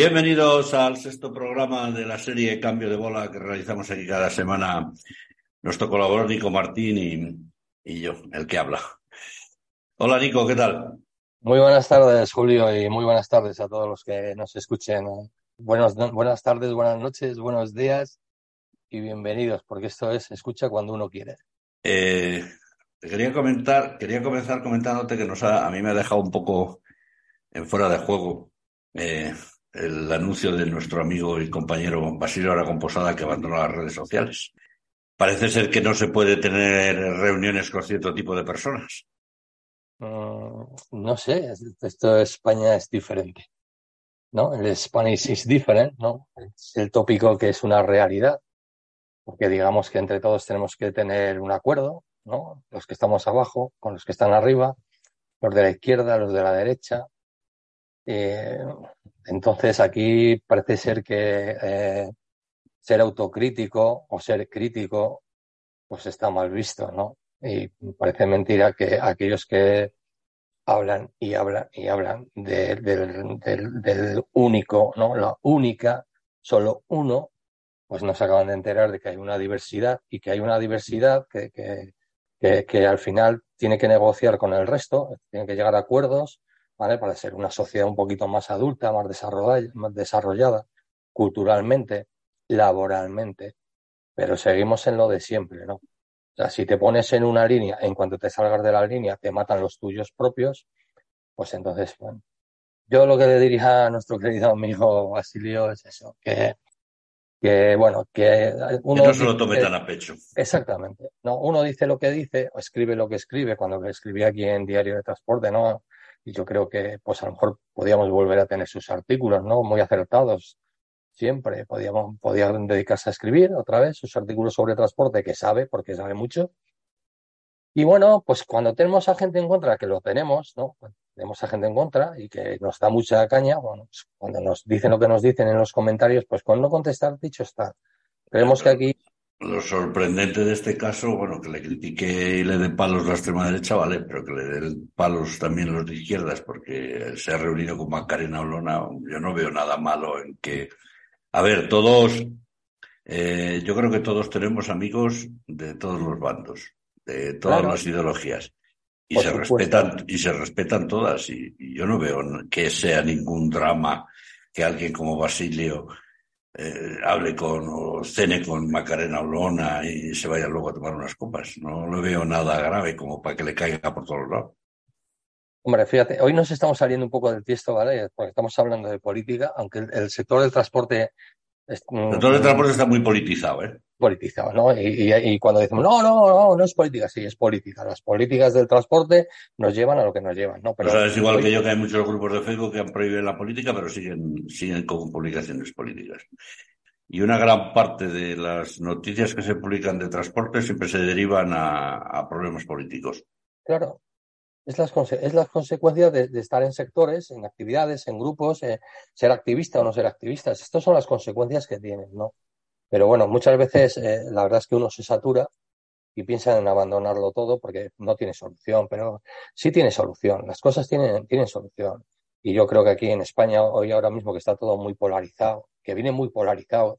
Bienvenidos al sexto programa de la serie Cambio de Bola que realizamos aquí cada semana nuestro colaborador Nico Martín y, yo, el que habla. Hola Nico, ¿qué tal? Muy buenas tardes, Julio, y muy buenas tardes a todos los que nos escuchen. Buenos, buenas tardes, buenas noches, buenos días y bienvenidos, porque esto es escucha cuando uno quiere. Eh, quería comentar, quería comenzar comentándote que nos a mí me ha dejado un poco en fuera de juego eh, el anuncio de nuestro amigo y compañero Basilio Aragón Posada que abandonó las redes sociales. Parece ser que no se puede tener reuniones con cierto tipo de personas. Mm, no sé, esto de España es diferente. ¿No? El Spanish is different, ¿no? Es el tópico que es una realidad. Porque digamos que entre todos tenemos que tener un acuerdo, ¿no? Los que estamos abajo, con los que están arriba, los de la izquierda, los de la derecha, eh, entonces aquí parece ser que eh, ser autocrítico o ser crítico pues está mal visto, ¿no? Y parece mentira que aquellos que hablan y hablan y hablan del, único, ¿no? La única, solo uno, pues nos acaban de enterar de que hay una diversidad y que hay una diversidad que, que, que al final tiene que negociar con el resto, tiene que llegar a acuerdos para ser una sociedad un poquito más adulta, más desarrollada, más desarrollada culturalmente, laboralmente, pero seguimos en lo de siempre, ¿no? O sea, si te pones en una línea, en cuanto te salgas de la línea, te matan los tuyos propios, pues entonces, bueno, yo lo que le diría a nuestro querido amigo Basilio es eso, que, que bueno, que uno... Que no se lo tome tan a pecho. Exactamente. No, uno dice lo que dice, o escribe lo que escribe, cuando escribía aquí en Diario de Transporte, ¿no? Y yo creo que pues a lo mejor podíamos volver a tener sus artículos, ¿no? Muy acertados siempre. Podíamos, podían dedicarse a escribir otra vez sus artículos sobre transporte que sabe, porque sabe mucho. Y bueno, pues cuando tenemos a gente en contra, que lo tenemos, ¿no? tenemos a gente en contra y que nos da mucha caña, bueno, pues cuando nos dicen lo que nos dicen en los comentarios, pues con no contestar, dicho está. Creemos que aquí lo sorprendente de este caso, bueno, que le critique y le dé palos la extrema derecha, vale, pero que le den palos también los de izquierdas, porque se ha reunido con Macarena Olona, yo no veo nada malo en que, a ver, todos, eh, yo creo que todos tenemos amigos de todos los bandos, de todas las ideologías. Y se respetan, y se respetan todas, y yo no veo que sea ningún drama que alguien como Basilio eh, hable con o cene con Macarena Olona y se vaya luego a tomar unas copas. No lo veo nada grave como para que le caiga por todos lados. Hombre, fíjate, hoy nos estamos saliendo un poco del tiesto, ¿vale? Porque estamos hablando de política, aunque el sector del transporte el sector del transporte está muy politizado, ¿eh? Politizado, ¿no? Y, cuando decimos, no, no, no, no es política, sí, es política. Las políticas del transporte nos llevan a lo que nos llevan, ¿no? Pero es igual que yo que hay muchos grupos de Facebook que han prohibido la política, pero siguen, siguen con publicaciones políticas. Y una gran parte de las noticias que se publican de transporte siempre se derivan a, problemas políticos. Claro, es las, es las consecuencias de, estar en sectores, en actividades, en grupos, eh, ser activista o no ser activista. Estas son las consecuencias que tienen, ¿no? Pero bueno, muchas veces eh, la verdad es que uno se satura y piensa en abandonarlo todo porque no tiene solución, pero sí tiene solución. Las cosas tienen, tienen solución. Y yo creo que aquí en España, hoy ahora mismo que está todo muy polarizado, que viene muy polarizado,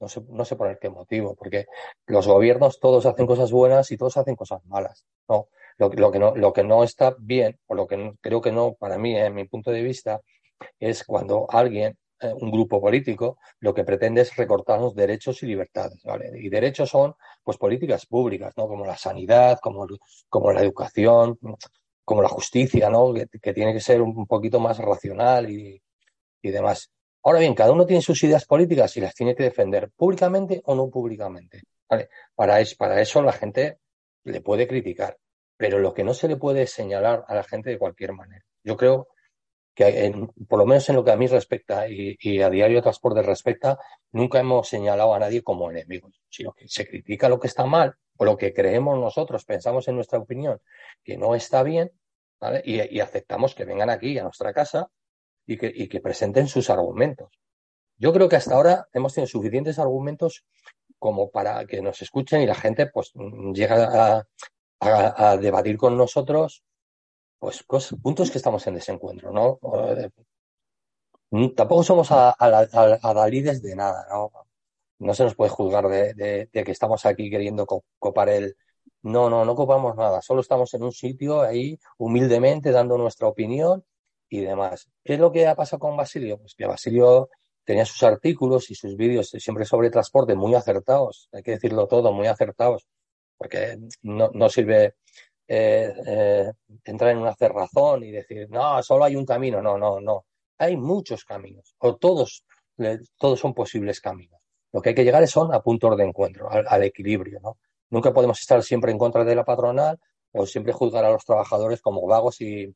no sé, no sé por qué motivo, porque los gobiernos todos hacen cosas buenas y todos hacen cosas malas. No, lo, lo, que no, lo que no está bien, o lo que creo que no, para mí, en mi punto de vista, es cuando alguien, eh, un grupo político, lo que pretende es recortar los derechos y libertades. Y derechos son, pues, políticas públicas, ¿no? Como la sanidad, como, como la educación, como la justicia, ¿no? Que, que tiene que ser un poquito más racional y, y demás. Ahora bien, cada uno tiene sus ideas políticas y las tiene que defender públicamente o no públicamente. ¿vale? Para, es, para eso la gente le puede criticar pero lo que no se le puede señalar a la gente de cualquier manera. Yo creo que, por lo menos en lo que a mí respecta y, a Diario Transporte respecta, nunca hemos señalado a nadie como enemigo, sino que se critica lo que está mal o lo que creemos nosotros, pensamos en nuestra opinión que no está bien, ¿vale? y, aceptamos que vengan aquí a nuestra casa y que, y que presenten sus argumentos. Yo creo que hasta ahora hemos tenido suficientes argumentos como para que nos escuchen y la gente pues llega a, a, debatir con nosotros pues puntos que estamos en desencuentro, ¿no? Tampoco somos adalides de nada, ¿no? No se nos puede juzgar de, que estamos aquí queriendo copar el... No, no, no copamos nada. Solo estamos en un sitio ahí humildemente dando nuestra opinión y demás. ¿Qué es lo que ha pasado con Basilio? Pues que Basilio tenía sus artículos y sus vídeos siempre sobre transporte muy acertados, hay que decirlo todo, muy acertados, porque no sirve eh, eh, entrar en una cerrazón y decir, no, solo hay un camino, no, no, no, hay muchos caminos, o todos, todos son posibles caminos. Lo que hay que llegar es son a puntos de encuentro, al, equilibrio, ¿no? Nunca podemos estar siempre en contra de la patronal o siempre juzgar a los trabajadores como vagos y,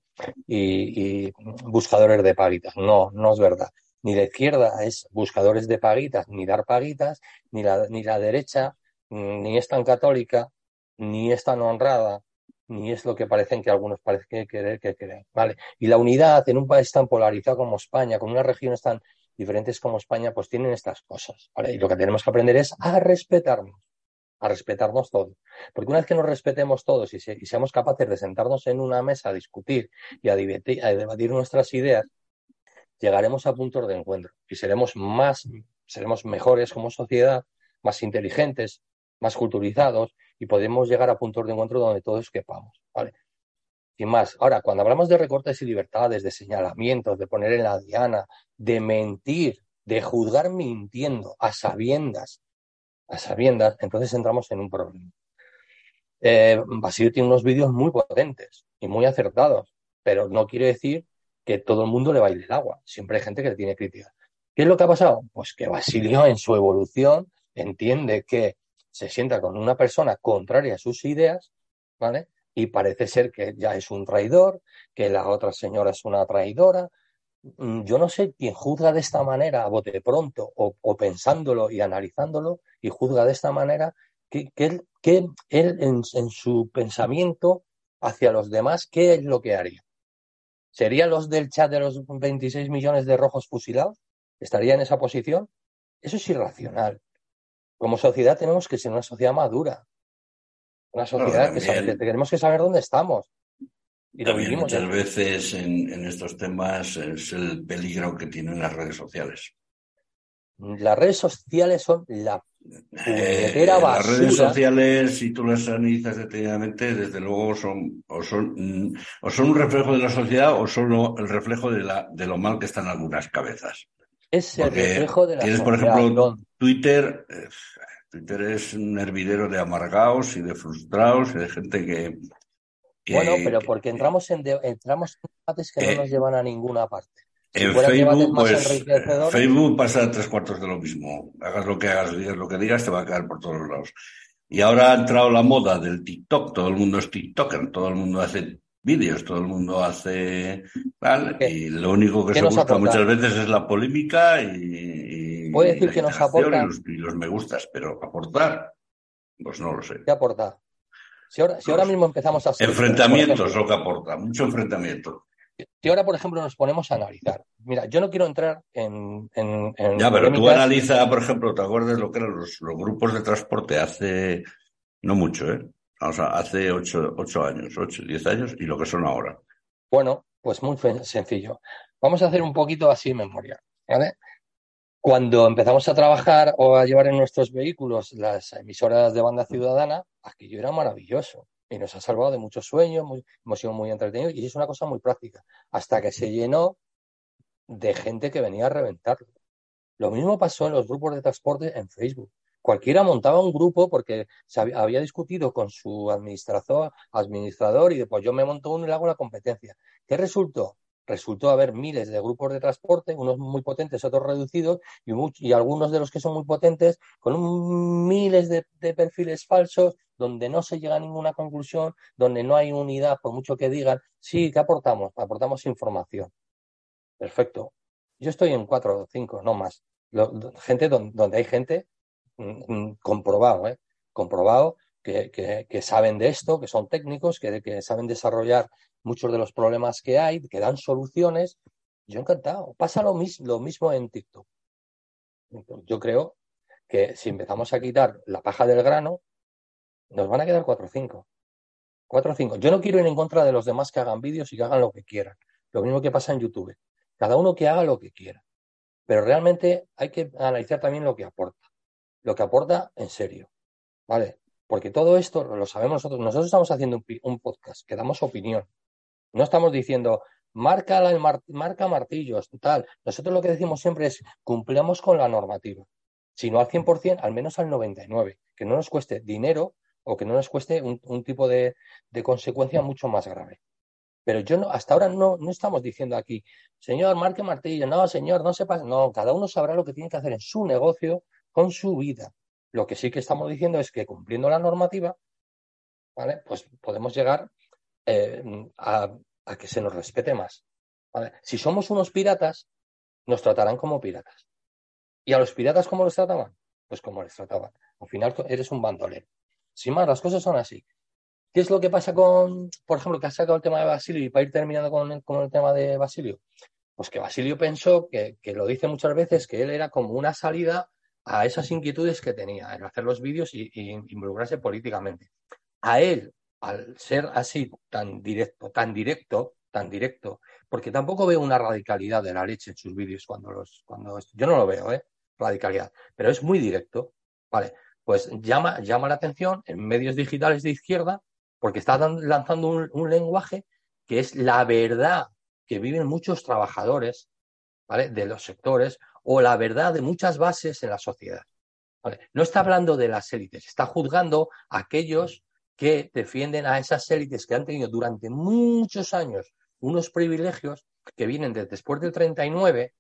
buscadores de paguitas. No, no es verdad ni la izquierda es buscadores de paguitas, ni dar paguitas, ni la, ni la derecha ni es tan católica, ni es tan honrada, ni es lo que parecen que algunos parecen querer que creen. ¿vale? Y la unidad en un país tan polarizado como España, con unas regiones tan diferentes como España, pues tienen estas cosas. ¿vale? Y lo que tenemos que aprender es a respetarnos, a respetarnos todos. Porque una vez que nos respetemos todos y, y seamos capaces de sentarnos en una mesa a discutir y a, a debatir nuestras ideas, llegaremos a puntos de encuentro y seremos más, seremos mejores como sociedad, más inteligentes, más culturizados y podemos llegar a puntos de encuentro donde todos quepamos, ¿vale? Y más, ahora, cuando hablamos de recortes y libertades, de señalamientos, de poner en la diana, de mentir, de juzgar mintiendo, a sabiendas, a sabiendas, entonces entramos en un problema. Eh, Basilio tiene unos vídeos muy potentes y muy acertados, pero no quiere decir que todo el mundo le baile el agua. Siempre hay gente que le tiene crítica. ¿Qué es lo que ha pasado? Pues que Basilio en su evolución entiende que se sienta con una persona contraria a sus ideas, ¿vale? Y parece ser que ya es un traidor, que la otra señora es una traidora. Mm, yo no sé quién juzga de esta manera a bote pronto o, pensándolo y analizándolo y juzga de esta manera que, él, él en su pensamiento hacia los demás, ¿qué es lo que haría? ¿Serían los del chat de los 26 millones de rojos fusilados? ¿Estaría en esa posición? Eso es irracional. Como sociedad tenemos que ser una sociedad madura. Una sociedad que, tenemos que saber dónde estamos. Y lo vivimos. Muchas veces en, estos temas es el peligro que tienen las redes sociales. Las redes sociales son la eh, las redes sociales, si tú las analizas detenidamente, desde luego son o, son mm, o son un reflejo de la sociedad o son el reflejo de, la, de lo mal que están algunas cabezas. Es el reflejo de la tienes, por ejemplo, Twitter. Eh, Twitter es un hervidero de amargados y de frustrados y de gente que. bueno, pero porque entramos en, entramos en debates que no eh, nos llevan a ninguna parte. En Facebook, pues, Facebook pasa tres cuartos de lo mismo. Hagas lo que hagas, digas lo que digas, te va a caer por todos lados. Y ahora ha entrado la moda del TikTok. Todo el mundo es TikToker, todo el mundo hace vídeos, todo el mundo hace tal, y lo único que se busca muchas veces es la polémica y, puede decir que nos aporta y los, me gustas, pero aportar, pues no lo sé. ¿Qué aporta? Si ahora, si ahora mismo empezamos a enfrentamientos, lo que aporta, mucho enfrentamiento. Si ahora, por ejemplo, nos ponemos a analizar, mira, yo no quiero entrar en. ya, pero tú analiza, por ejemplo, ¿te acuerdas lo que eran los, grupos de transporte hace. No mucho, ¿eh? O sea, hace ocho, ocho años, ocho, diez años y lo que son ahora. Bueno, pues muy sencillo. Vamos a hacer un poquito así memoria, ¿vale? Cuando empezamos a trabajar o a llevar en nuestros vehículos las emisoras de banda ciudadana, aquello era maravilloso y nos ha salvado de muchos sueños, hemos sido muy entretenidos y es una cosa muy práctica, hasta que se llenó de gente que venía a reventarlo. Lo mismo pasó en los grupos de transporte en Facebook. Cualquiera montaba un grupo porque se había, discutido con su administrador, administrador y después yo me monto uno y le hago la competencia. ¿Qué resultó? Resultó haber miles de grupos de transporte, unos muy potentes, otros reducidos, y, algunos de los que son muy potentes con miles de, perfiles falsos, donde no se llega a ninguna conclusión, donde no hay unidad, por mucho que digan, sí, ¿qué aportamos? Aportamos información. Perfecto. Yo estoy en cuatro o cinco, no más. gente donde, hay gente mm, mm, comprobado, ¿eh? comprobado que, que, saben de esto, que son técnicos, que saben desarrollar muchos de los problemas que hay, que dan soluciones. Yo encantado. Pasa lo, lo mismo en TikTok. Yo creo que si empezamos a quitar la paja del grano, nos van a quedar cuatro o cinco. Cuatro o cinco. Yo no quiero ir en contra de los demás que hagan vídeos y que hagan lo que quieran. Lo mismo que pasa en YouTube. Cada uno que haga lo que quiera. Pero realmente hay que analizar también lo que aporta. Lo que aporta en serio. ¿Vale? Porque todo esto lo sabemos nosotros. Nosotros estamos haciendo un, podcast que damos opinión. No estamos diciendo, marca, el marca martillos, tal. Nosotros lo que decimos siempre es, cumplamos con la normativa. Si no al 100%, al menos al 99%. Que no nos cueste dinero o que no nos cueste un, tipo de, consecuencia mucho más grave. Pero yo no, hasta ahora no, no estamos diciendo aquí, señor, marque martillo, no, señor, no sepa, no, cada uno sabrá lo que tiene que hacer en su negocio, con su vida. Lo que sí que estamos diciendo es que cumpliendo la normativa, ¿vale? Pues podemos llegar eh, a, que se nos respete más. Si somos unos piratas, nos tratarán como piratas. ¿Y a los piratas cómo los trataban? Pues como les trataban. Al final eres un bandolero. Sin más, las cosas son así. ¿Qué es lo que pasa con, por ejemplo, que ha sacado el tema de Basilio y para ir terminando con el, tema de Basilio? Pues que Basilio pensó, que, lo dice muchas veces, que él era como una salida a esas inquietudes que tenía, en hacer los vídeos y, involucrarse políticamente. A él, al ser así tan directo, tan directo, tan directo, porque tampoco veo una radicalidad de la leche en sus vídeos cuando los, cuando yo no lo veo, ¿eh? radicalidad, pero es muy directo, vale pues llama, llama la atención en medios digitales de izquierda porque está lanzando un, lenguaje que es la verdad que viven muchos trabajadores de los sectores o la verdad de muchas bases en la sociedad. No está hablando de las élites, está juzgando a aquellos que defienden a esas élites que han tenido durante muchos años unos privilegios que vienen desde después del 39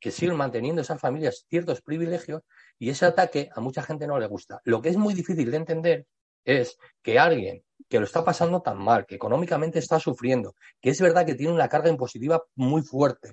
que siguen manteniendo esas familias ciertos privilegios y ese ataque a mucha gente no le gusta. Lo que es muy difícil de entender es que alguien que lo está pasando tan mal, que económicamente está sufriendo, que es verdad que tiene una carga impositiva muy fuerte,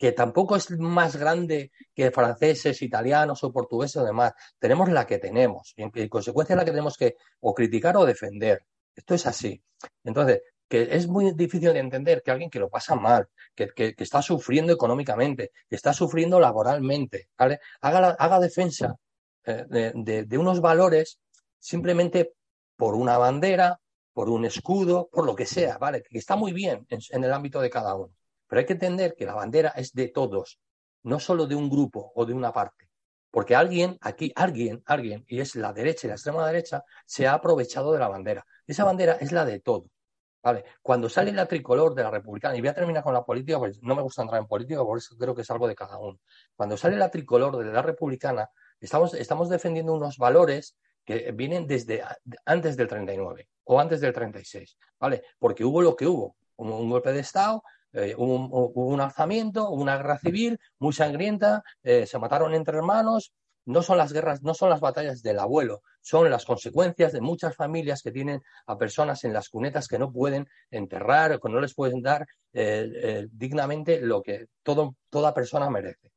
que tampoco es más grande que franceses, italianos o portugueses o demás. Tenemos la que tenemos, y en consecuencia la que tenemos que o criticar o defender. Esto es así. Entonces, que es muy difícil de entender que alguien que lo pasa mal, que, está sufriendo económicamente, que está sufriendo laboralmente, haga, haga defensa eh, de, unos valores simplemente por una bandera, por un escudo, por lo que sea, ¿vale? Que está muy bien en, el ámbito de cada uno. Pero hay que entender que la bandera es de todos, no solo de un grupo o de una parte. Porque alguien, aquí, alguien, alguien, y es la derecha y la extrema derecha, se ha aprovechado de la bandera. Esa bandera es la de todos. Vale, cuando sale la tricolor de la republicana, y voy a terminar con la política, pues no me gusta entrar en política, por eso creo que es algo de cada uno. Cuando sale la tricolor de la republicana, estamos, estamos defendiendo unos valores que vienen desde antes del 39 o antes del 36, ¿vale? Porque hubo lo que hubo, un, golpe de Estado, eh, hubo, un, alzamiento, una guerra civil muy sangrienta, eh, se mataron entre hermanos, no son las guerras, no son las batallas del abuelo, son las consecuencias de muchas familias que tienen a personas en las cunetas que no pueden enterrar o que no les pueden dar eh, eh, dignamente lo que todo, toda persona merece.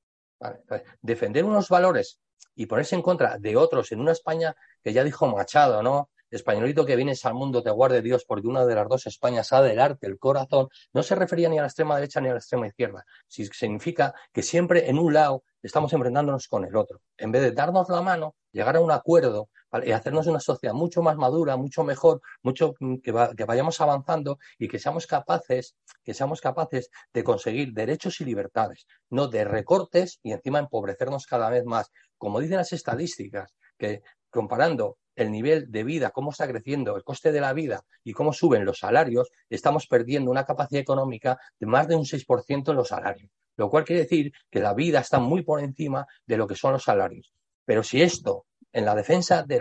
defender unos valores y ponerse en contra de otros en una España que ya dijo Machado, ¿no? Españolito que vienes al mundo te guarde Dios porque una de las dos Españas ha del arte el corazón, no se refería ni a la extrema derecha ni a la extrema izquierda. Significa que siempre en un lado estamos enfrentándonos con el otro. En vez de darnos la mano, llegar a un acuerdo y hacernos una sociedad mucho más madura, mucho mejor, mucho mm, que, que, vayamos avanzando y que seamos capaces, que seamos capaces de conseguir derechos y libertades, no de recortes y encima empobrecernos cada vez más. Como dicen las estadísticas, que comparando el nivel de vida, cómo está creciendo el coste de la vida y cómo suben los salarios, estamos perdiendo una capacidad económica de más de un 6% en los salarios. Lo cual quiere decir que la vida está muy por encima de lo que son los salarios. Pero si esto, en la defensa de,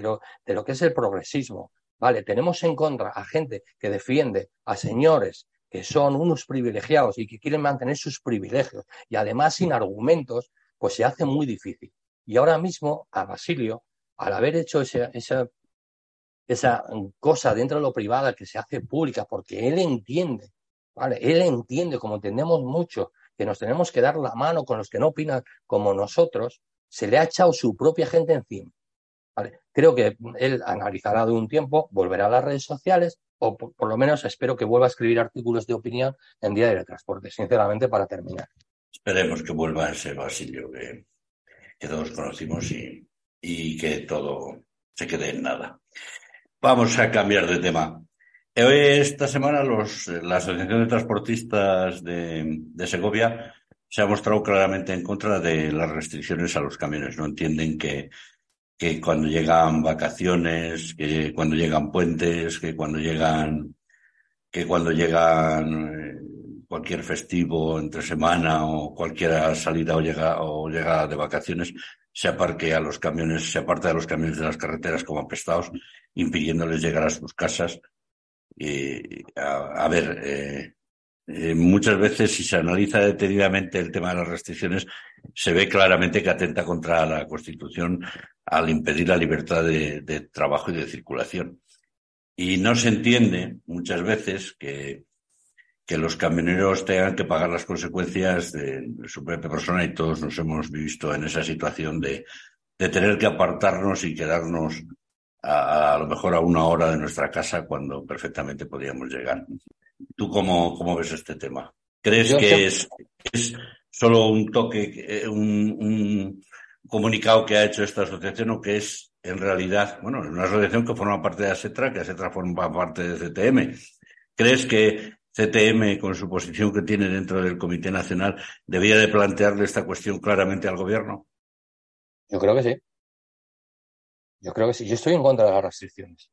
lo, de lo que es el progresismo, ¿vale? Tenemos en contra a gente que defiende a señores que son unos privilegiados y que quieren mantener sus privilegios y además sin argumentos, pues se hace muy difícil. Y ahora mismo a Basilio al haber hecho esa, esa, cosa dentro de lo privado que se hace pública, porque él entiende, ¿vale? Él entiende, como entendemos mucho, que nos tenemos que dar la mano con los que no opinan como nosotros, se le ha echado su propia gente encima. ¿vale? Creo que él analizará de un tiempo, volverá a las redes sociales, o por, lo menos espero que vuelva a escribir artículos de opinión en Día de Transporte, sinceramente, para terminar. Esperemos que vuelva ese Basilio que, que todos conocimos y, y que todo se quede en nada. Vamos a cambiar de tema. Esta semana, los, la Asociación de Transportistas de, de Segovia se ha mostrado claramente en contra de las restricciones a los camiones. No entienden que, que cuando llegan vacaciones, que cuando llegan puentes, que cuando llegan, que cuando llegan cualquier festivo entre semana o cualquier salida o llegada de vacaciones, se aparque a los camiones, se aparta de los camiones de las carreteras como apestados, impidiéndoles llegar a sus casas. A, ver, eh, eh, muchas veces si se analiza detenidamente el tema de las restricciones, se ve claramente que atenta contra la Constitución al impedir la libertad de trabajo y de circulación. Y no se entiende muchas veces que que los camioneros tengan que pagar las consecuencias de, su propia persona y todos nos hemos visto en esa situación de, de tener que apartarnos y quedarnos a, a, lo mejor a una hora de nuestra casa cuando perfectamente podíamos llegar. ¿Tú cómo, cómo ves este tema? ¿Crees Yo que es, es, solo un toque, eh, un, un, comunicado que ha hecho esta asociación o que es en realidad, bueno, una asociación que forma parte de ASETRA, que ASETRA forma parte de CTM? ¿Crees que CTM, con su posición que tiene dentro del Comité Nacional, debía de plantearle esta cuestión claramente al gobierno? Yo creo que sí. Yo creo que sí. Yo estoy en contra de las restricciones.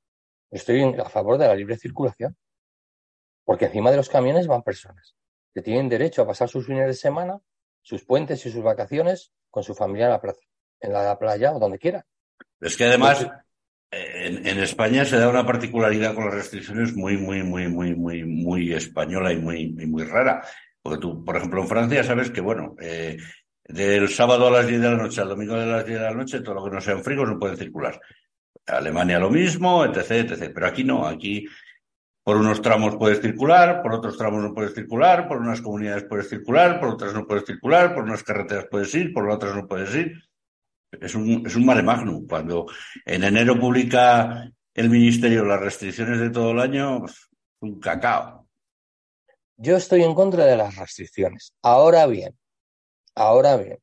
Estoy a favor de la libre circulación. Porque encima de los camiones van personas que tienen derecho a pasar sus fines de semana, sus puentes y sus vacaciones con su familia en la plaza, en la playa o donde quiera. Es que además, en, España se da una particularidad con las restricciones muy, muy, muy, muy, muy, muy española y muy, muy rara. Porque tú, por ejemplo, en Francia sabes que, bueno, eh, del sábado a las 10 de la noche al domingo a las 10 de la noche, todo lo que no sean frigos no puede circular. Alemania lo mismo, etc., etc. Pero aquí no, aquí por unos tramos puedes circular, por otros tramos no puedes circular, por unas comunidades puedes circular, por otras no puedes circular, por unas carreteras puedes ir, por otras no puedes ir es un, es un mare magnum. Cuando en enero publica el Ministerio las restricciones de todo el año, un cacao. Yo estoy en contra de las restricciones. Ahora bien, ahora bien,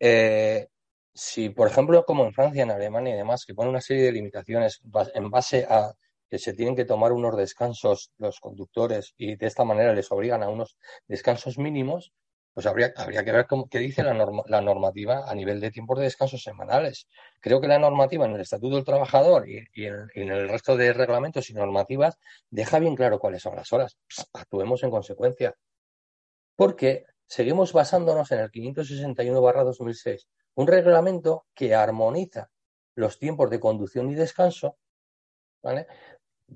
eh, si por ejemplo, como en Francia, en Alemania y demás, que pone una serie de limitaciones en base a que se tienen que tomar unos descansos los conductores y de esta manera les obligan a unos descansos mínimos, pues habría, habría que ver cómo, qué dice la, norma, la, normativa a nivel de tiempos de descanso semanales. Creo que la normativa en el Estatuto del Trabajador y, y, en, y, en, el resto de reglamentos y normativas deja bien claro cuáles son las horas. Actuemos en consecuencia. Porque seguimos basándonos en el 561-2006, un reglamento que armoniza los tiempos de conducción y descanso ¿vale?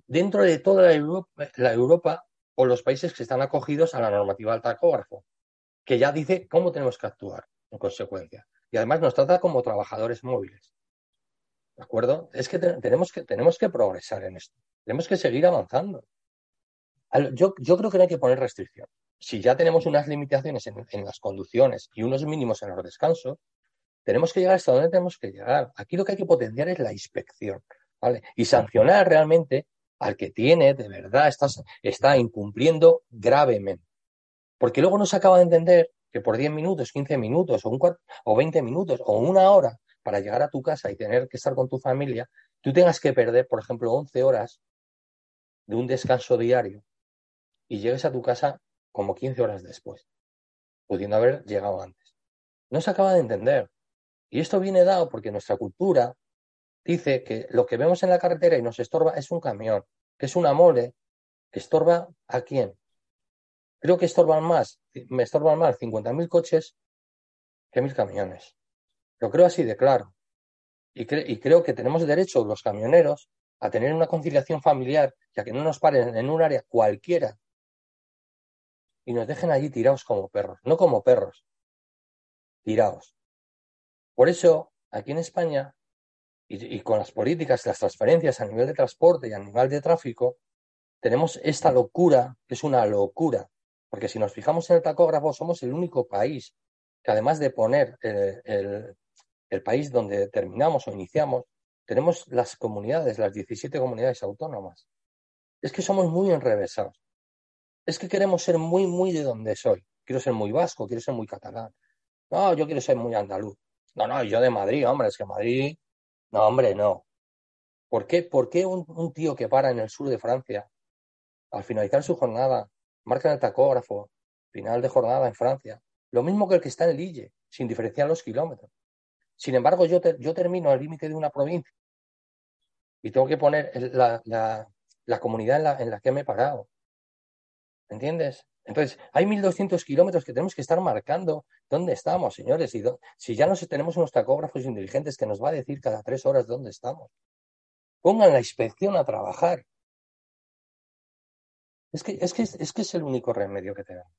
dentro de toda la Europa, la Europa o los países que están acogidos a la normativa del tacógrafo que ya dice cómo tenemos que actuar en consecuencia. Y además nos trata como trabajadores móviles. ¿De acuerdo? Es que te tenemos que, tenemos que progresar en esto. Tenemos que seguir avanzando. Yo, yo creo que no hay que poner restricción. Si ya tenemos unas limitaciones en, en las conducciones y unos mínimos en los descansos, tenemos que llegar hasta donde tenemos que llegar. Aquí lo que hay que potenciar es la inspección. ¿vale? Y sancionar realmente al que tiene, de verdad, está, está incumpliendo gravemente. Porque luego no se acaba de entender que por 10 minutos, 15 minutos o, un cuarto, o 20 minutos o una hora para llegar a tu casa y tener que estar con tu familia, tú tengas que perder, por ejemplo, 11 horas de un descanso diario y llegues a tu casa como 15 horas después, pudiendo haber llegado antes. No se acaba de entender. Y esto viene dado porque nuestra cultura dice que lo que vemos en la carretera y nos estorba es un camión, que es una mole, que estorba a quién? Creo que estorban más, me estorban más 50.000 coches que mil camiones. Lo creo así de claro. Y, cre y, creo que tenemos derecho los camioneros a tener una conciliación familiar y a que no nos paren en un área cualquiera y nos dejen allí tirados como perros, no como perros, tirados. Por eso, aquí en España, y, y con las políticas, las transferencias a nivel de transporte y a nivel de tráfico, tenemos esta locura, que es una locura, porque si nos fijamos en el tacógrafo, somos el único país que además de poner el, el, el país donde terminamos o iniciamos, tenemos las comunidades, las 17 comunidades autónomas. Es que somos muy enrevesados. Es que queremos ser muy, muy de donde soy. Quiero ser muy vasco, quiero ser muy catalán. No, yo quiero ser muy andaluz. No, no, yo de Madrid, hombre, es que Madrid. No, hombre, no. ¿Por qué, por qué un, tío que para en el sur de Francia, al finalizar su jornada, marca el tacógrafo, final de jornada en Francia, lo mismo que el que está en Lille, sin diferenciar los kilómetros? Sin embargo, yo, te, yo termino al límite de una provincia y tengo que poner la, la, la comunidad en la, en la que me he parado. ¿Entiendes? Entonces, hay 1.200 kilómetros que tenemos que estar marcando dónde estamos, señores. Y si ya no tenemos unos tacógrafos inteligentes que nos va a decir cada tres horas dónde estamos. Pongan la inspección a trabajar. Es que es, que, es, que es el único remedio que tenemos.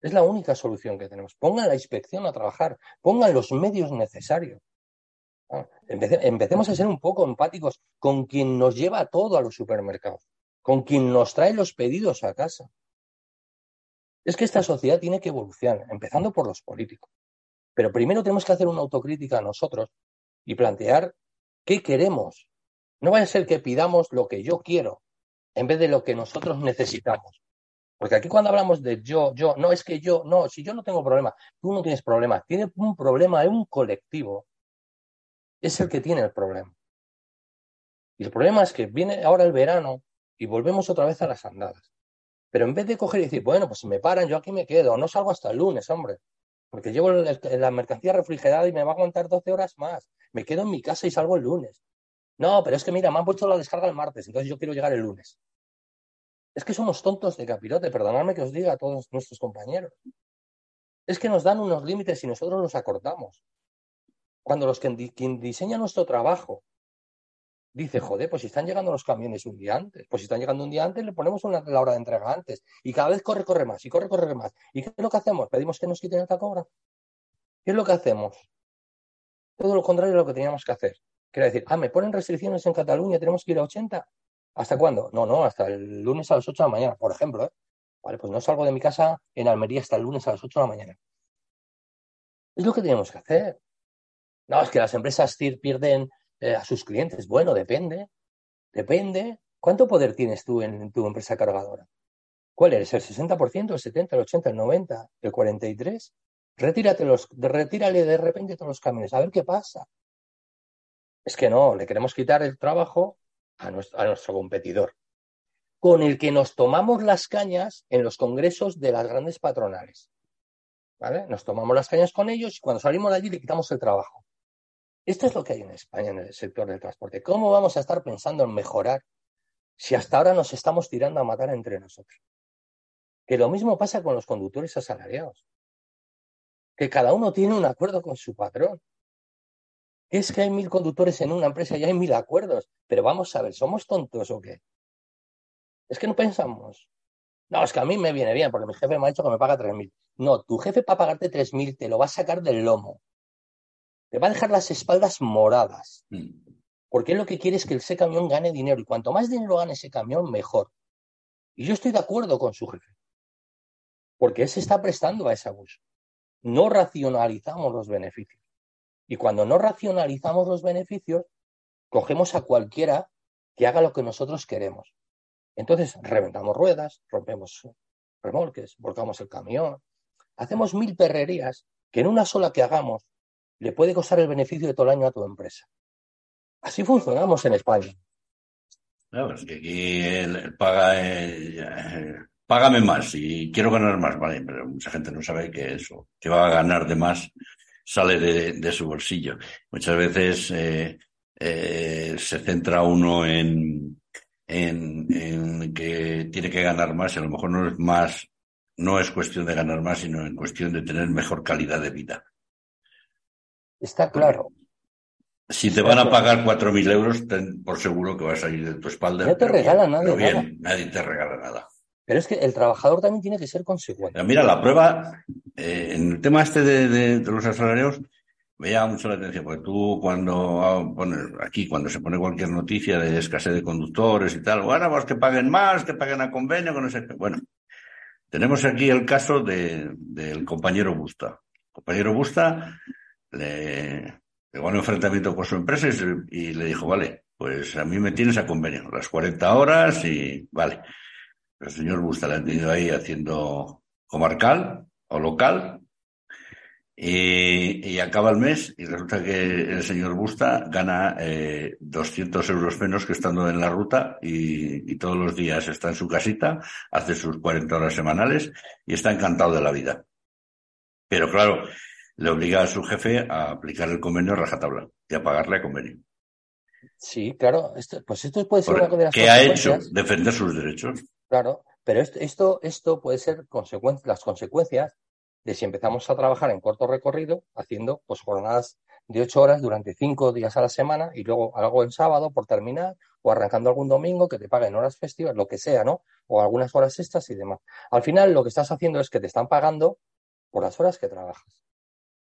Es la única solución que tenemos. Pongan la inspección a trabajar. Pongan los medios necesarios. Ah, empecemos a ser un poco empáticos con quien nos lleva todo a los supermercados, con quien nos trae los pedidos a casa. Es que esta sociedad tiene que evolucionar, empezando por los políticos. Pero primero tenemos que hacer una autocrítica a nosotros y plantear qué queremos. No vaya a ser que pidamos lo que yo quiero en vez de lo que nosotros necesitamos. Porque aquí cuando hablamos de yo, yo, no es que yo, no, si yo no tengo problema, tú no tienes problema, tiene un problema, es un colectivo, es el que tiene el problema. Y el problema es que viene ahora el verano y volvemos otra vez a las andadas. Pero en vez de coger y decir, bueno, pues si me paran, yo aquí me quedo, no salgo hasta el lunes, hombre, porque llevo la mercancía refrigerada y me va a aguantar 12 horas más. Me quedo en mi casa y salgo el lunes. No, pero es que mira, me han puesto la descarga el martes, entonces yo quiero llegar el lunes. Es que somos tontos de capirote, perdonadme que os diga a todos nuestros compañeros. Es que nos dan unos límites y nosotros los acortamos. Cuando los que quien diseña nuestro trabajo dice, joder, pues si están llegando los camiones un día antes, pues si están llegando un día antes, le ponemos una, la hora de entrega antes. Y cada vez corre, corre más, y corre, corre más. ¿Y qué es lo que hacemos? ¿Pedimos que nos quiten el tacógrafo? ¿Qué es lo que hacemos? Todo lo contrario de lo que teníamos que hacer. Quiere decir, ah, me ponen restricciones en Cataluña, tenemos que ir a 80. ¿Hasta cuándo? No, no, hasta el lunes a las 8 de la mañana, por ejemplo. ¿eh? Vale, pues no salgo de mi casa en Almería hasta el lunes a las 8 de la mañana. Es lo que tenemos que hacer. No, es que las empresas CIR pierden eh, a sus clientes. Bueno, depende. Depende. ¿Cuánto poder tienes tú en, tu empresa cargadora? ¿Cuál eres? ¿El 60%, el 70%, el 80%, el 90%, el 43%? Retírate los, retírale de repente todos los camiones, a ver qué pasa. Es que no, le queremos quitar el trabajo a nuestro, competidor, con el que nos tomamos las cañas en los congresos de las grandes patronales. ¿Vale? Nos tomamos las cañas con ellos y cuando salimos de allí le quitamos el trabajo. Esto es lo que hay en España en el sector del transporte. ¿Cómo vamos a estar pensando en mejorar si hasta ahora nos estamos tirando a matar entre nosotros? Que lo mismo pasa con los conductores asalariados. Que cada uno tiene un acuerdo con su patrón. Es que hay mil conductores en una empresa y hay mil acuerdos. Pero vamos a ver, ¿somos tontos o qué? Es que no pensamos. No, es que a mí me viene bien porque mi jefe me ha dicho que me paga tres mil. No, tu jefe para pagarte tres mil te lo va a sacar del lomo te va a dejar las espaldas moradas. Mm. Porque él lo que quiere es que ese camión gane dinero. Y cuanto más dinero gane ese camión, mejor. Y yo estoy de acuerdo con su jefe. Porque él se está prestando a ese abuso. No racionalizamos los beneficios. Y cuando no racionalizamos los beneficios, cogemos a cualquiera que haga lo que nosotros queremos. Entonces, reventamos ruedas, rompemos remolques, volcamos el camión, hacemos mil perrerías que en una sola que hagamos le puede costar el beneficio de todo el año a tu empresa. Así funcionamos en España. Es que aquí el, paga, págame más y quiero ganar más, vale, pero mucha gente no sabe que eso, que va a ganar de más, sale de, su bolsillo. Muchas veces eh, eh, se centra uno en, en, en, que tiene que ganar más y a lo mejor no es más, no es cuestión de ganar más, sino en cuestión de tener mejor calidad de vida. Está claro. Si te van a pagar 4.000 euros, ten por seguro que vas a ir de tu espalda. No te regala nada. nadie te regala nada. Pero es que el trabajador también tiene que ser consecuente. Mira, la prueba, eh, en el tema este de, los asalariados, me llama mucho la atención, porque tú cuando ah, pones aquí, cuando se pone cualquier noticia de escasez de conductores y tal, bueno, pues que paguen más, que paguen a convenio, sé qué. Bueno, tenemos aquí el caso de, del compañero Busta. El compañero Busta le pegó un enfrentamiento con su empresa y, le dijo, vale, pues a mí me tienes a convenio, las 40 horas y vale. El señor Busta le ha tenido ahí haciendo comarcal o local. Y, acaba el mes y resulta que el señor Busta gana eh, 200 euros menos que estando en la ruta y, todos los días está en su casita, hace sus 40 horas semanales y está encantado de la vida. Pero claro, le obliga a su jefe a aplicar el convenio rajatabla y a pagarle el convenio. Sí, claro. pues esto puede ser una de las ¿Qué ha hecho? Defender sus derechos. Claro, pero esto, esto, esto puede ser las consecuencias de si empezamos a trabajar en corto recorrido, haciendo pues jornadas de ocho horas durante cinco días a la semana y luego algo en sábado por terminar o arrancando algún domingo que te paguen horas festivas, lo que sea, ¿no? O algunas horas extras y demás. Al final lo que estás haciendo es que te están pagando por las horas que trabajas.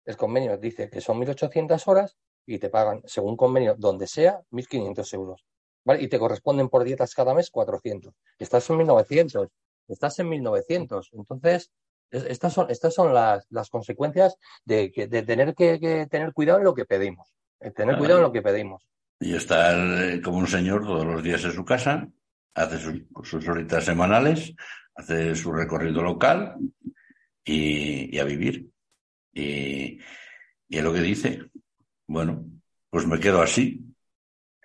El convenio dice que son 1.800 horas y te pagan, según convenio, donde sea, 1.500 euros. ¿Vale? Y te corresponden por dietas cada mes 400. Estás en 1.900. Estás en 1.900. Entonces, estas son, estas son las, las consecuencias de, de tener que, tener cuidado en lo que pedimos. Tener cuidado en lo que pedimos. Y estar eh, como un señor todos los días en su casa, hace sus, horitas semanales, hace su recorrido local y, a vivir. Y, y es lo que dice. Bueno, pues me quedo así.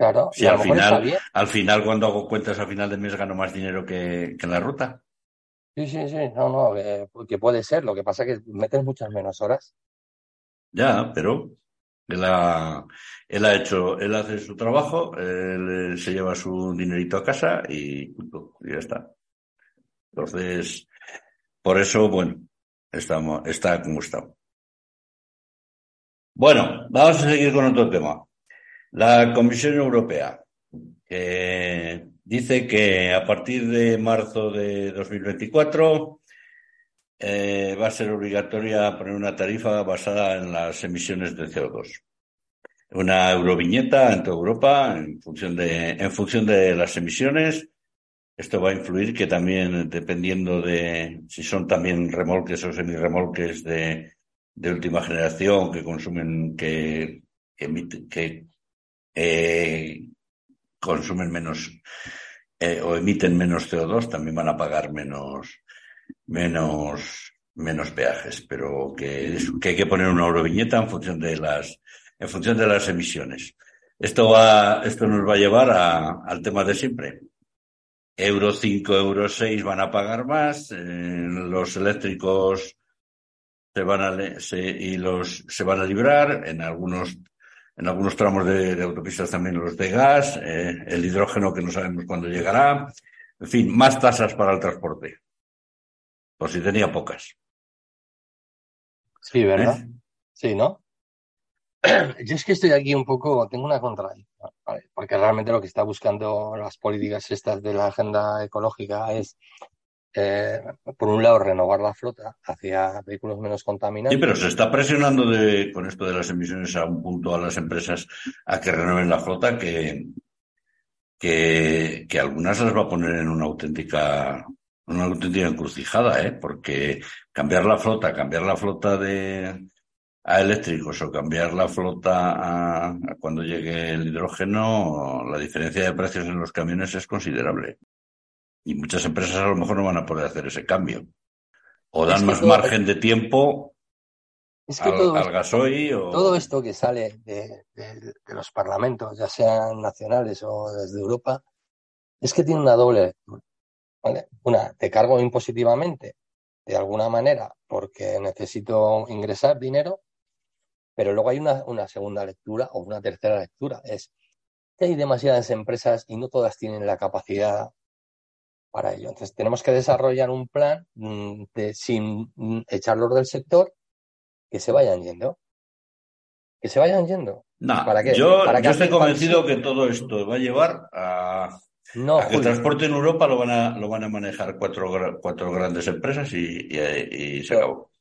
Claro. Si al final, al final, cuando hago cuentas a final de mes, gano más dinero que, que en la ruta. Sí, sí, sí, no, no, que, puede ser, lo que pasa es que metes muchas menos horas. Ya, pero él ha, él ha hecho, él hace su trabajo, él se lleva su dinerito a casa y, ya está. Entonces, por eso, bueno, estamos, está como está. Bueno, vamos a seguir con otro tema. La Comisión Europea, que dice que a partir de marzo de 2024 eh, va a ser obligatoria poner una tarifa basada en las emisiones de CO2. Una euroviñeta en toda Europa en función de, en función de las emisiones. Esto va a influir que también, dependiendo de si son también remolques o semirremolques de, de última generación que consumen, que, emiten, que eh, consumen menos eh, o emiten menos CO2 también van a pagar menos, menos, menos peajes, pero que, que hay que poner una euroviñeta en función de las, en función de las emisiones. Esto va, esto nos va a llevar a, al tema de siempre. Euro 5, Euro 6 van a pagar más, eh, los eléctricos se van a, se, y los, se van a librar, en algunos en algunos tramos de, autopistas también los de gas, eh, el hidrógeno que no sabemos cuándo llegará, en fin, más tasas para el transporte, por si tenía pocas. Sí, ¿verdad? ¿Eh? Sí, ¿no? Yo es que estoy aquí un poco, tengo una contradicción, porque realmente lo que está buscando las políticas estas de la agenda ecológica es eh, por un lado, renovar la flota hacia vehículos menos contaminantes. Sí, pero se está presionando de, con esto de las emisiones a un punto a las empresas a que renueven la flota que, que, que algunas las va a poner en una auténtica una auténtica encrucijada, ¿eh? porque cambiar la flota, cambiar la flota de a eléctricos o cambiar la flota a, a cuando llegue el hidrógeno, la diferencia de precios en los camiones es considerable. Y muchas empresas a lo mejor no van a poder hacer ese cambio. O dan más margen de tiempo al, todo, gasoil. O... Todo esto que sale de, los parlamentos, ya sean nacionales o desde Europa, es que tiene una doble lectura. Una, te cargo impositivamente, de alguna manera, porque necesito ingresar dinero, pero luego hay una, una segunda lectura o una tercera lectura. Es que hay demasiadas empresas y no todas tienen la capacidad para ello. Entonces, tenemos que desarrollar un plan mm, de, sin mm, echarlos del sector que se vayan yendo. Que se vayan yendo. No, ¿Para qué? Yo, estoy convencido que todo esto va a llevar a, que el transporte en Europa lo van a, lo van a manejar cuatro, cuatro grandes empresas y, se acabó.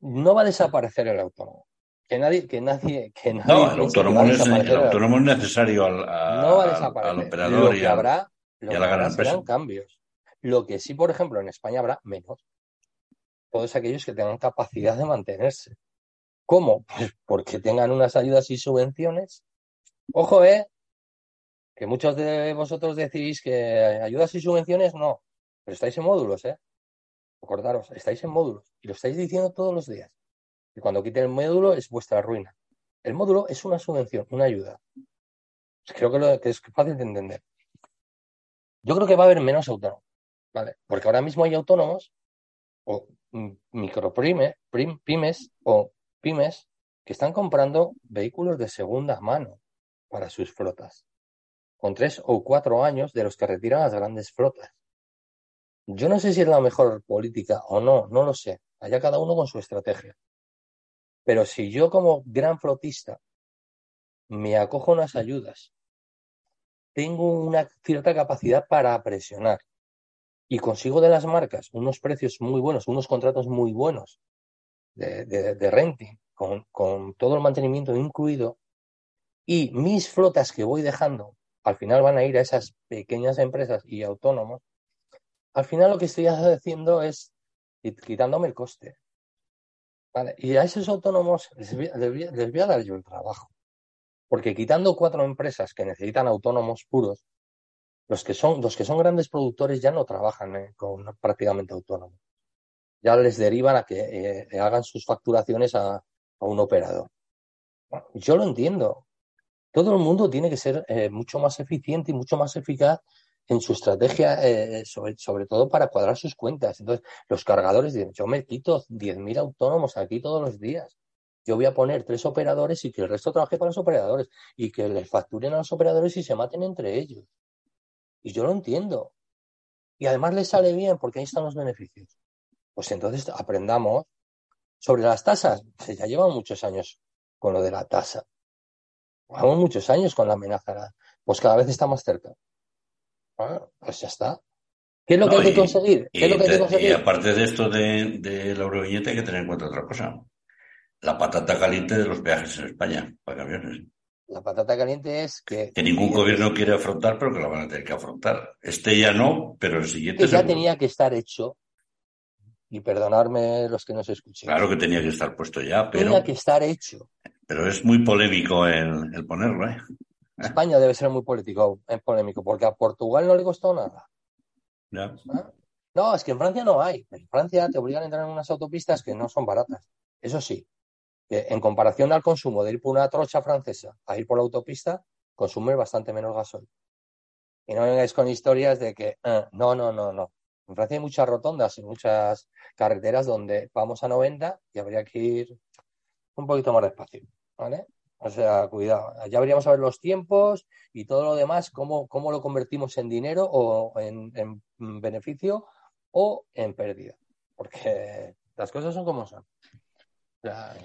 No va a desaparecer el autónomo. Que nadie, que nadie, que nadie no, el autónomo, es, el autónomo es necesario al, al operador y, habrá, lo y a la gran empresa. cambios. Lo que sí, por ejemplo, en España habrá menos. Todos aquellos que tengan capacidad de mantenerse. ¿Cómo? Pues porque tengan unas ayudas y subvenciones. Ojo, ¿eh? Que muchos de vosotros decís que ayudas y subvenciones no. Pero estáis en módulos, ¿eh? Acordaros, estáis en módulos. Y lo estáis diciendo todos los días. Y cuando quiten el módulo es vuestra ruina. El módulo es una subvención, una ayuda. Creo que, que es fácil de entender. Yo creo que va a haber menos autónomos, ¿vale? Porque ahora mismo hay autónomos o micropymes pymes o pymes que están comprando vehículos de segunda mano para sus flotas, con tres o cuatro años de los que retiran las grandes flotas. Yo no sé si es la mejor política o no, no lo sé. Allá cada uno con su estrategia. Pero si yo como gran flotista me acojo a unas ayudas, tengo una cierta capacidad para presionar y consigo de las marcas unos precios muy buenos, unos contratos muy buenos de, renting, con, con todo el mantenimiento incluido, y mis flotas que voy dejando al final van a ir a esas pequeñas empresas y autónomos, al final lo que estoy haciendo es quitándome el coste. Y a esos autónomos les voy, a dar yo el trabajo. Porque quitando cuatro empresas que necesitan autónomos puros, los que son, los que son grandes productores ya no trabajan eh, con prácticamente autónomos. Ya les derivan a que eh, hagan sus facturaciones a, un operador. yo lo entiendo. Todo el mundo tiene que ser eh, mucho más eficiente y mucho más eficaz en su estrategia, eh, sobre, sobre, todo para cuadrar sus cuentas. Entonces, los cargadores dicen, yo me quito 10.000 autónomos aquí todos los días. Yo voy a poner tres operadores y que el resto trabaje para los operadores y que les facturen a los operadores y se maten entre ellos. Y yo lo entiendo. Y además les sale bien porque ahí están los beneficios. Pues entonces aprendamos sobre las tasas. Se ya llevan muchos años con lo de la tasa. Llevamos muchos años con la amenaza. Pues cada vez está más cerca. Pues ya está. ¿Qué es lo que hay que conseguir? Y, aparte de esto de, de la euroviñeta hay que tener en cuenta otra cosa. La patata caliente de los peajes en España para camiones. La patata caliente es que... Que ningún gobierno quiere afrontar, pero que la van a tener que afrontar. Este ya no, pero el siguiente... ya tenía que estar hecho. Y perdonarme los que no se escuchen. Claro que tenía que estar puesto ya, pero... Tenía que estar hecho. Pero es muy polémico el, el ponerlo, ¿eh? España debe ser muy político, es polémico, porque a Portugal no le costó nada. ¿Ah? No, es que en Francia no hay. En Francia te obligan a entrar en unas autopistas que no son baratas. Eso sí, que en comparación al consumo de ir por una trocha francesa a ir por la autopista, consume bastante menos gasoil. Y no vengáis con historias de que, eh, no, no, no, no. En Francia hay muchas rotondas y muchas carreteras donde vamos a 90 y habría que ir un poquito más despacio. ¿Vale? O sea, cuidado. Ya veríamos a ver los tiempos y todo lo demás, cómo, cómo lo convertimos en dinero o en, beneficio o en pérdida. Porque las cosas son como son.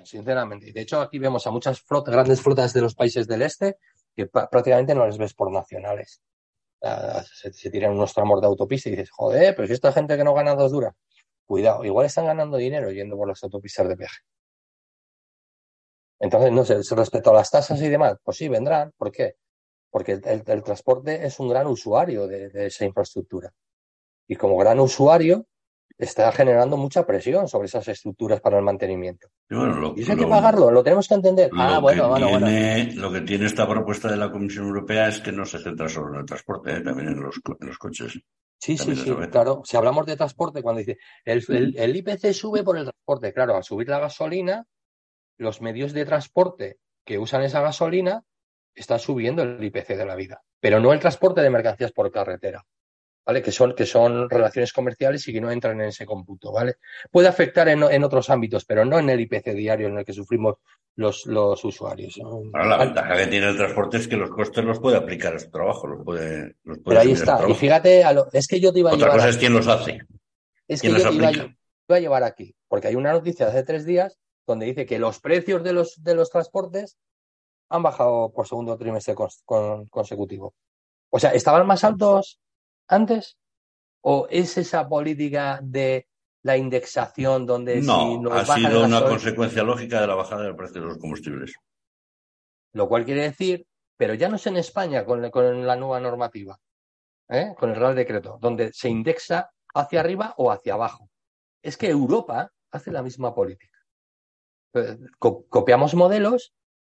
Sinceramente. De hecho, aquí vemos a muchas grandes flotas de los países del este que prácticamente no les ves por nacionales. se, tiran unos tramos de autopista y dices, joder, pero si esta gente que no gana dos duras. Cuidado, igual están ganando dinero yendo por las autopistas de peaje. Entonces, no sé, respecto a las tasas y demás, pues sí, vendrán. ¿Por qué? Porque el, transporte es un gran usuario de, esa infraestructura. Y como gran usuario, está generando mucha presión sobre esas estructuras para el mantenimiento. Y, bueno, eso hay que pagarlo, lo tenemos que entender. Ah, bueno, bueno, bueno. Lo que tiene esta propuesta de la Comisión Europea es que no se centra solo en el transporte, ¿eh? también en los, coches. Sí, sí, sí, claro. Si hablamos de transporte, cuando dice el, el IPC sube por el transporte, claro, al subir la gasolina, los medios de transporte que usan esa gasolina están subiendo el IPC de la vida, pero no el transporte de mercancías por carretera, ¿vale? Que son, que son relaciones comerciales y que no entran en ese cómputo, ¿vale? Puede afectar en, otros ámbitos, pero no en el IPC diario en el que sufrimos los, los usuarios. la ventaja que tiene el transporte es que los costes los puede aplicar a su trabajo, los puede, los Pero ahí está, y fíjate, es que yo te iba a Otra cosa es quién los hace. Es que yo te iba a, llevar aquí, porque hay una noticia de hace tres días donde dice que los precios de los, de los transportes han bajado por segundo trimestre consecutivo. O sea, ¿estaban más altos antes? ¿O es esa política de la indexación donde no, ha sido una consecuencia lógica de la bajada del precio de los combustibles. Lo cual quiere decir, pero ya no es en España con, con la nueva normativa, ¿eh? con el Real Decreto, donde se indexa hacia arriba o hacia abajo. Es que Europa hace la misma política. Eh, copiamos modelos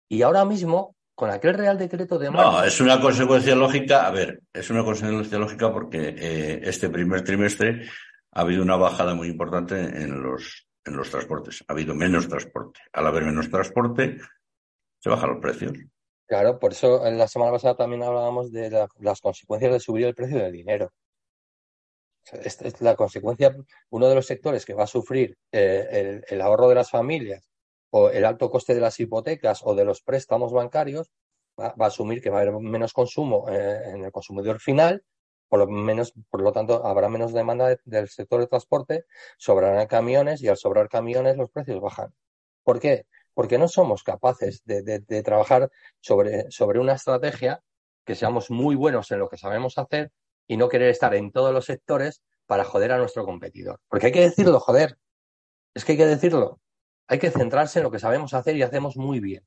y ahora mismo, con aquel Real Decreto de No, es una consecuencia lógica. A ver, es una consecuencia lógica porque eh, este primer trimestre ha habido una bajada muy importante en los en los transportes. Ha habido menos transporte. Al haber menos transporte, se bajan los precios. Claro, por eso en la semana pasada también hablábamos de las consecuencias de subir el precio del dinero. Esta es la consecuencia, uno de los sectores que va a sufrir eh, el, ahorro de las familias o el alto coste de las hipotecas o de los préstamos bancarios, va, a asumir que va a haber menos consumo eh, en el consumidor final, por lo menos, por lo tanto, habrá menos demanda del sector de transporte, sobrarán camiones y al sobrar camiones los precios bajan. ¿Por qué? Porque no somos capaces de, de trabajar sobre, sobre una estrategia que seamos muy buenos en lo que sabemos hacer y no querer estar en todos los sectores para joder a nuestro competidor. Porque hay que decirlo, joder. Es que hay que decirlo. Hay que centrarse en lo que sabemos hacer y hacemos muy bien.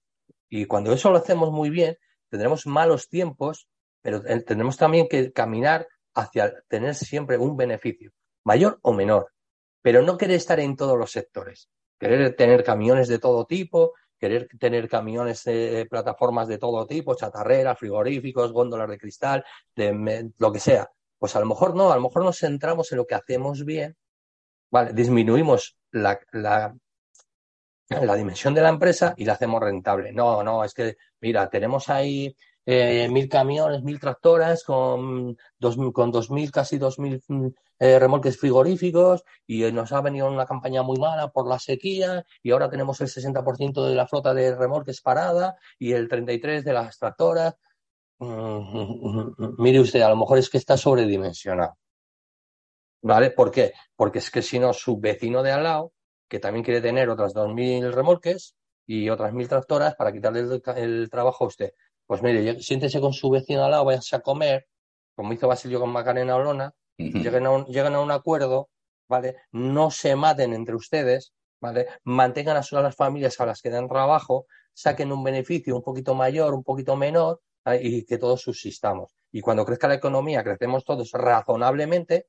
Y cuando eso lo hacemos muy bien, tendremos malos tiempos, pero tendremos también que caminar hacia tener siempre un beneficio, mayor o menor. Pero no querer estar en todos los sectores. Querer tener camiones de todo tipo, querer tener camiones, de plataformas de todo tipo, chatarreras, frigoríficos, góndolas de cristal, lo que sea. Pues a lo mejor no, a lo mejor nos centramos en lo que hacemos bien, ¿vale? Disminuimos la, la dimensión de la empresa y la hacemos rentable. No, no, es que, mira, tenemos ahí eh, mil camiones, mil tractoras con dos, con dos mil, casi dos mil mm, eh, remolques frigoríficos y nos ha venido una campaña muy mala por la sequía y ahora tenemos el 60% de la flota de remolques parada y el 33% de las tractoras. Mm, mire usted, a lo mejor es que está sobredimensionado. ¿Vale? ¿Por qué? Porque es que si no, su vecino de al lado, que también quiere tener otras 2.000 remolques y otras 1.000 tractoras para quitarle el, trabajo a usted. Pues mire, siéntese con su vecino al lado, váyase a comer, como hizo Basilio con Macarena Olona, lleguen, a un, a un acuerdo, ¿vale? No se maten entre ustedes, ¿vale? Mantengan a las familias a las que dan trabajo, saquen un beneficio un poquito mayor, un poquito menor, y que todos subsistamos. Y cuando crezca la economía, crecemos todos razonablemente,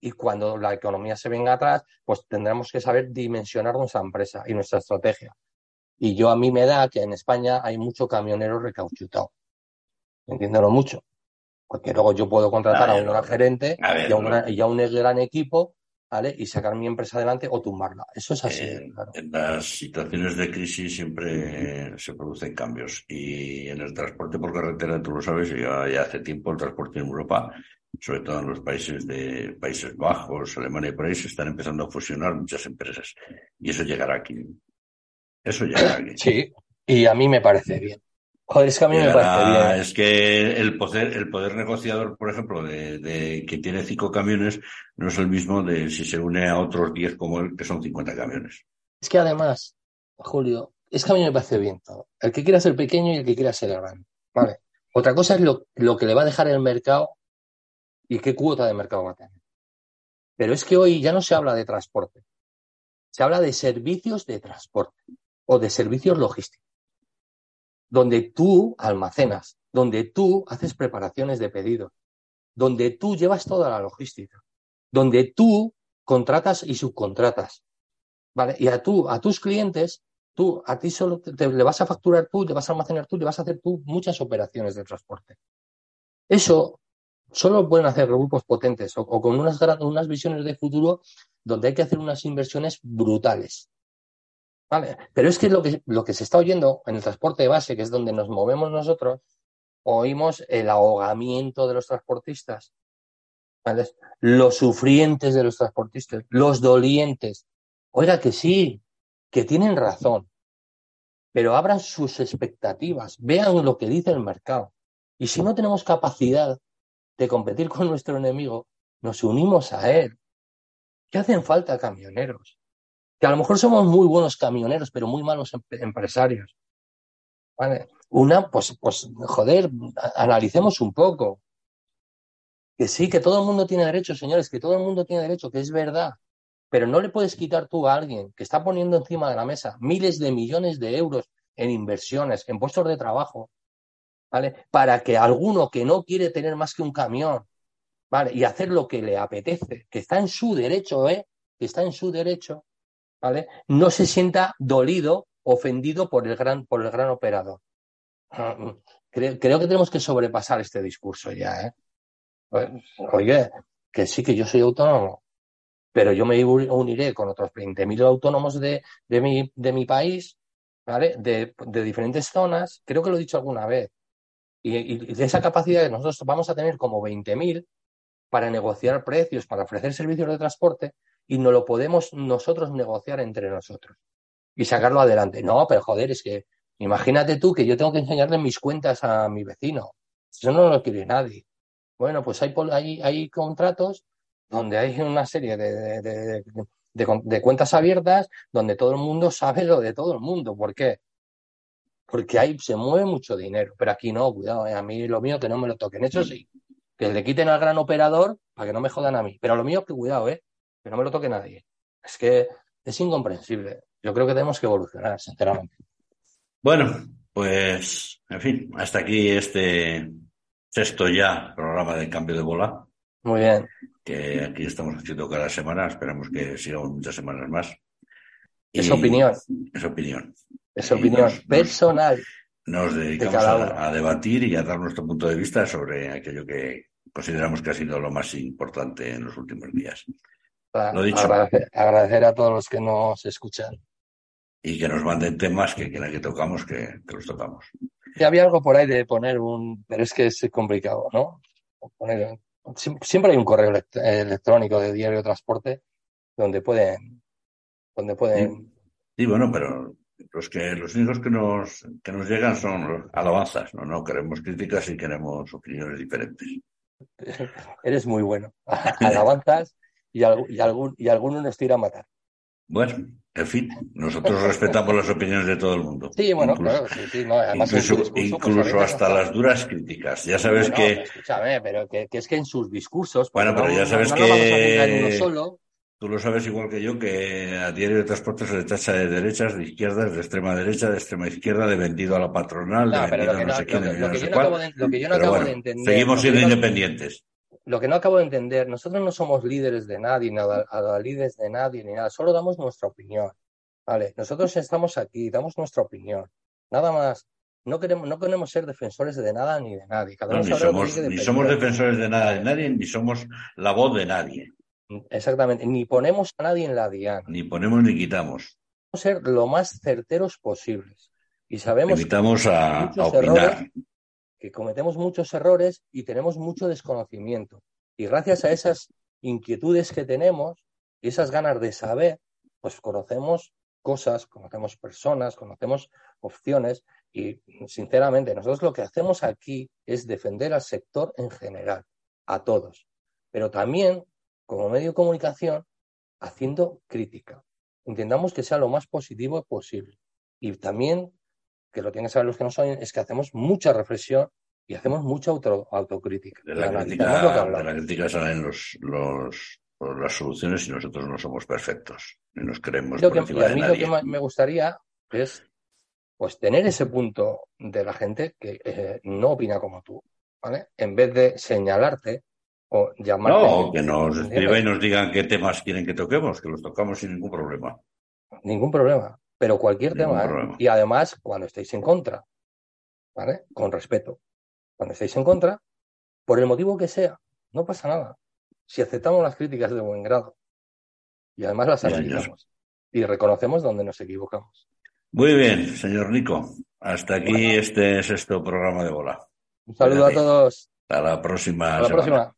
y cuando la economía se venga atrás, pues tendremos que saber dimensionar nuestra empresa y nuestra estrategia. Y yo a mí me da que en España hay mucho camionero recauchutado. Entiéndelo mucho porque luego yo puedo contratar a, un gran gerente y, a un gran, y, a un gran, equipo ¿vale? y sacar mi empresa adelante o tumbarla. Eso es así. En las situaciones de crisis siempre se producen cambios y en el transporte por carretera, tú lo sabes, ya, hace tiempo el transporte en Europa, sobre todo en los países de Países Bajos, Alemania y por ahí, se están empezando a fusionar muchas empresas y eso llegará aquí. Eso llegará aquí. Sí, y a mí me parece bien. Joder, es que a mí me parece bien. Es que el poder, el poder negociador, por ejemplo, de, de, que tiene cinco camiones, no es el mismo de si se une a otros diez como él, que son 50 camiones. Es que además, Julio, es que a mí me parece bien todo. El que quiera ser pequeño y el que quiera ser grande. Vale. Otra cosa es lo, lo que le va a dejar el mercado y qué cuota de mercado va a tener. Pero es que hoy ya no se habla de transporte. Se habla de servicios de transporte o de servicios logísticos donde tú almacenas, donde tú haces preparaciones de pedido, donde tú llevas toda la logística, donde tú contratas y subcontratas. ¿Vale? Y a tú, a tus clientes, tú, a ti solo te, le vas a facturar tú, le vas a almacenar tú, le vas a hacer tú muchas operaciones de transporte. Eso solo pueden hacer grupos potentes o, con unas, unas visiones de futuro donde hay que hacer unas inversiones brutales. Vale, pero es que lo, que lo que se está oyendo en el transporte de base, que es donde nos movemos nosotros, oímos el ahogamiento de los transportistas, los sufrientes de los transportistas, los dolientes. Oiga, que sí, que tienen razón, pero abran sus expectativas, vean lo que dice el mercado. Y si no tenemos capacidad de competir con nuestro enemigo, nos unimos a él. ¿Qué hacen falta camioneros? que a lo mejor somos muy buenos camioneros, pero muy malos empresarios. Una, pues, pues, joder, analicemos un poco. Que sí, que todo el mundo tiene derecho, señores, que todo el mundo tiene derecho, que es verdad. Pero no le puedes quitar tú a alguien que está poniendo encima de la mesa miles de millones de euros en inversiones, en puestos de trabajo, ¿vale? Para que alguno que no quiere tener más que un camión, ¿vale? Y hacer lo que le apetece, que está en su derecho, ¿eh? Que está en su derecho, ¿vale? No se sienta dolido, ofendido por el gran, por el gran operador. Creo, que tenemos que sobrepasar este discurso ya, ¿eh? Oye, que sí que yo soy autónomo. pero yo me uniré con otros 20.000 autónomos de, de, mi, de mi país, ¿vale? De, de, diferentes zonas, creo que lo he dicho alguna vez, y, y de esa capacidad que nosotros vamos a tener como 20.000 para negociar precios, para ofrecer servicios de transporte, y no lo podemos nosotros negociar entre nosotros y sacarlo adelante. No, pero joder, es que imagínate tú que yo tengo que enseñarle mis cuentas a mi vecino. Eso no lo quiere nadie. Bueno, pues hay, hay, hay contratos donde hay una serie de, de, de, cuentas abiertas donde todo el mundo sabe lo de todo el mundo. ¿Por qué? Porque ahí se mueve mucho dinero, pero aquí no, cuidado, eh, a mí lo mío que no me lo toquen. Eso sí, que le quiten al gran operador para que no me jodan a mí. Pero lo mío, que cuidado, ¿eh? que no me lo toque nadie. Es que es incomprensible. Yo creo que tenemos que evolucionar, sinceramente. Bueno, pues, en fin, hasta aquí este sexto ya programa de cambio de bola. Muy bien. Que aquí estamos haciendo cada semana, esperamos que sigamos muchas semanas más. es opinión. Es opinión. Es opinión personal. Nos, dedicamos a, debatir y a dar nuestro punto de vista sobre aquello que consideramos que ha sido lo más importante en los últimos días. Lo dicho. Agradecer, a todos los que nos escuchan. Y que nos manden temas que quieran que tocamos, que, los tocamos. Y había algo por ahí de poner un, pero es que es complicado, ¿no? siempre hay un correo electrónico de Diario de Transporte donde pueden, donde pueden. Sí, bueno, pero los que los únicos que nos que nos llegan son alabanzas, no, no queremos críticas y queremos opiniones diferentes. Eres muy bueno. Alabanzas y, y, algún, y alguno nos tira a matar. Bueno, en fin, nosotros respetamos las opiniones de todo el mundo. Sí, bueno, claro, sí, sí, no, además incluso, pues, incluso hasta las duras críticas. Ya sabes que. Escúchame, pero que, que, es que en sus discursos. Bueno, pero ya sabes que. Solo. Tú lo sabes igual que yo que a diario de transporte se le tacha de derechas, de izquierdas, de extrema derecha, de extrema izquierda, de vendido a la patronal, de vendido a no sé quién, de no sé cuál. Lo que yo no acabo de entender. Seguimos siendo independientes lo que no acabo de entender, nosotros no somos líderes de nadie, nada, líderes de nadie, ni nada, solo damos nuestra opinión. ¿vale? Nosotros estamos aquí, damos nuestra opinión. Nada más. No queremos, no queremos ser defensores de nada ni de nadie. ni, somos, ni somos defensores de nada de nadie, ni somos la voz de nadie. Exactamente. Ni ponemos a nadie en la diana. Ni ponemos ni quitamos. Ser lo más certeros posibles. Y sabemos a, a opinar que cometemos muchos errores y tenemos mucho desconocimiento. Y gracias a esas inquietudes que tenemos y esas ganas de saber, pues conocemos cosas, conocemos personas, conocemos opciones y sinceramente nosotros lo que hacemos aquí es defender al sector en general, a todos, pero también como medio de comunicación haciendo crítica. Intentamos que sea lo más positivo posible y también que lo tienen que saber los que no saben, es que hacemos mucha reflexión y hacemos mucha autocrítica. De la, crítica, de la crítica salen los, los, las soluciones y nosotros no somos perfectos. Ni nos creemos que, a mí lo que me gustaría es pues tener ese punto de la gente que eh, no opina como tú, ¿vale? En vez de señalarte o llamarte. No, que nos escriban y nos digan qué temas quieren que toquemos, que los tocamos sin ningún problema. Ningún problema pero cualquier tema. ¿eh? Y además, cuando estéis en contra, ¿vale? Con respeto. Cuando estéis en contra, por el motivo que sea, no pasa nada. Si aceptamos las críticas de buen grado y además las analizamos y reconocemos donde nos equivocamos. Muy bien, señor Nico. Hasta aquí este sexto programa de bola. Un saludo a todos. Hasta la próxima. Hasta la próxima.